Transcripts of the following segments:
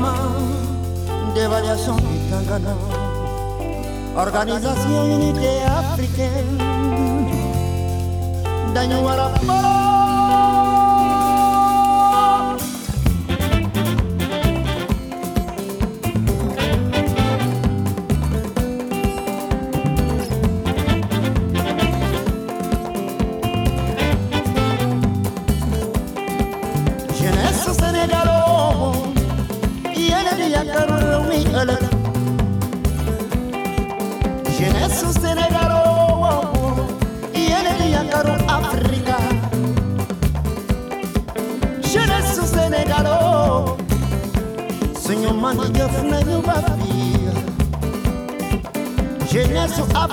maman. Dévaluation du Tangana. Organisation Unité Africaine. Dañu war a booloo. Jeunesse sénégalo suñu mag jëf nañu ba fii jeunesse a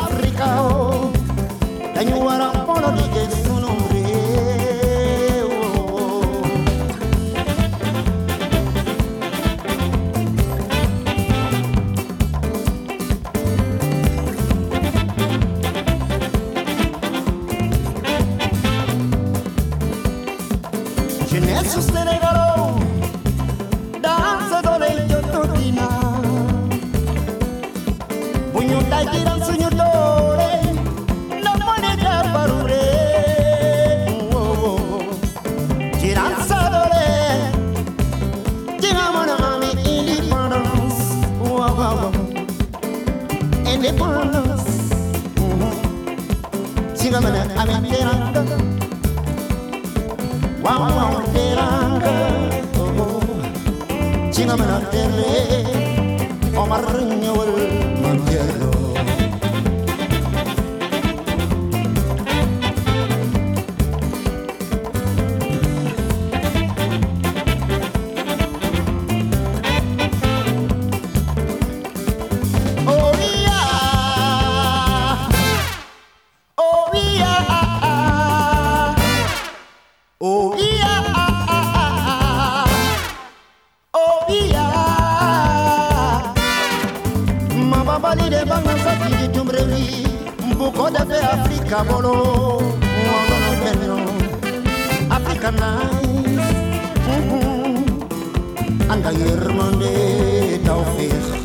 mbooloo liggéey indépendance ci nga mën a ami teranga waaw waaw teranga ci nga mën a Omar ñëwal Afrika bolo, mwono benno, Africa nice, mhm. anda yërmande tawfiq.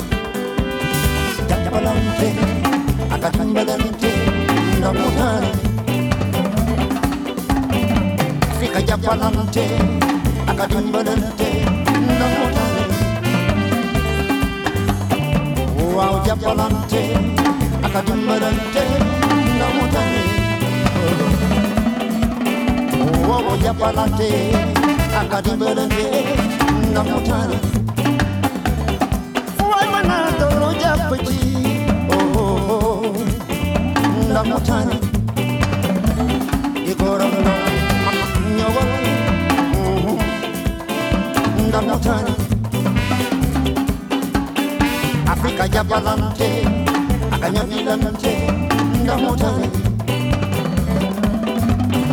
jàppalante ak dimbalante ndamutane Afrika jàppalante ak dimbalante ndamutane waaw uomo ya pa'lante akadimbelende namutana. Waimanatoro japeji ohoho oh, namutana. Ikoromno nyogo mm-hmm, namutana. Afrika ya pa'lante akanyamilante namutana.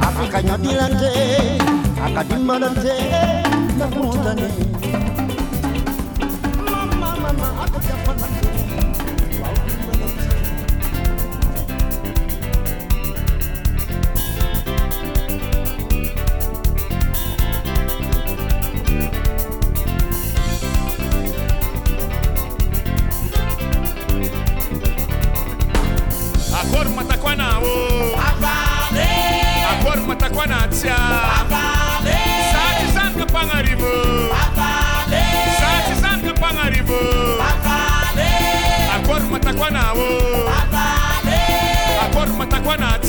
Afrika nyodilante akadimbalante ndamutane mama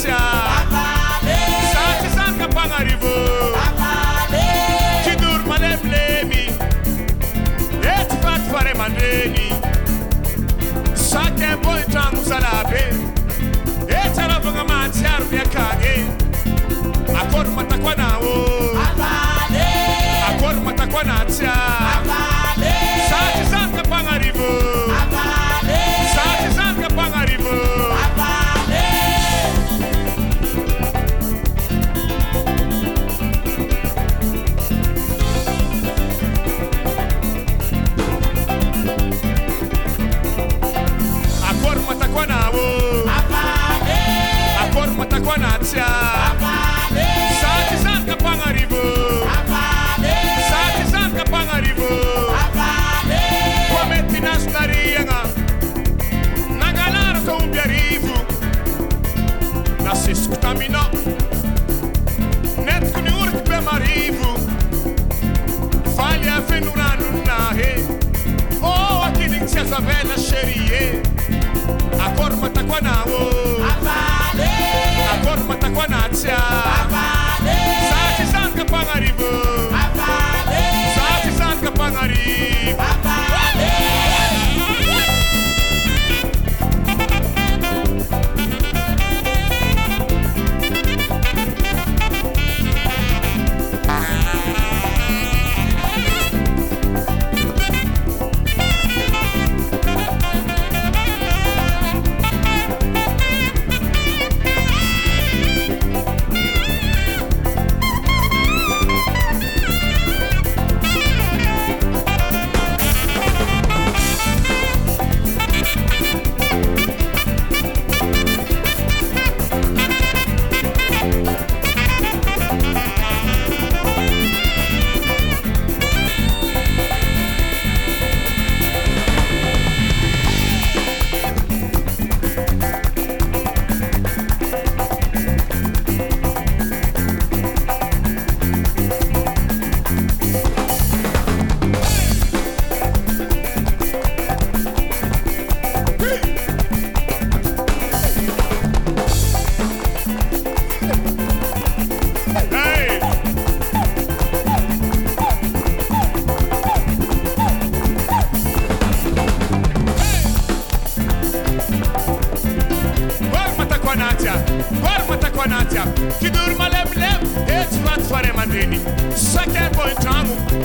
matakwa na tia sati san ka pangarivo kidur malemlemi et fat fare mandeni sake boy tangu salabe etara vanga matiar vya kage akor matakwa nawo akor matakwa na tia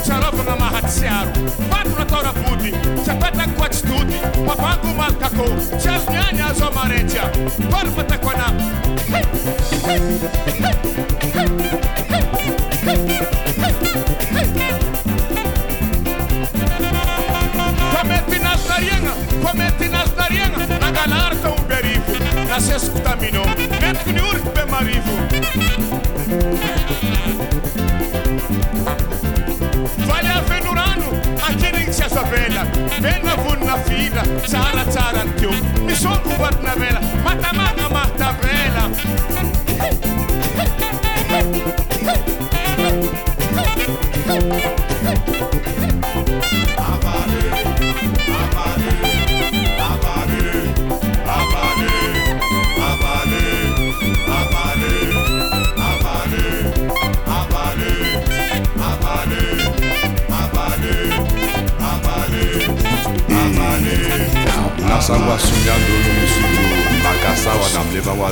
chalopa na mahatsiaro pato nataona vody tsapatako atsitody mapango malokako tsy azonyany azo amaretsya tolopatako ana megna vonina fira tsaratsarany teo. Misombo vatinavela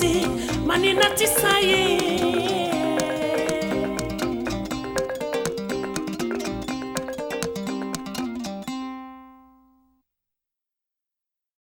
binosi binosi manina tisaye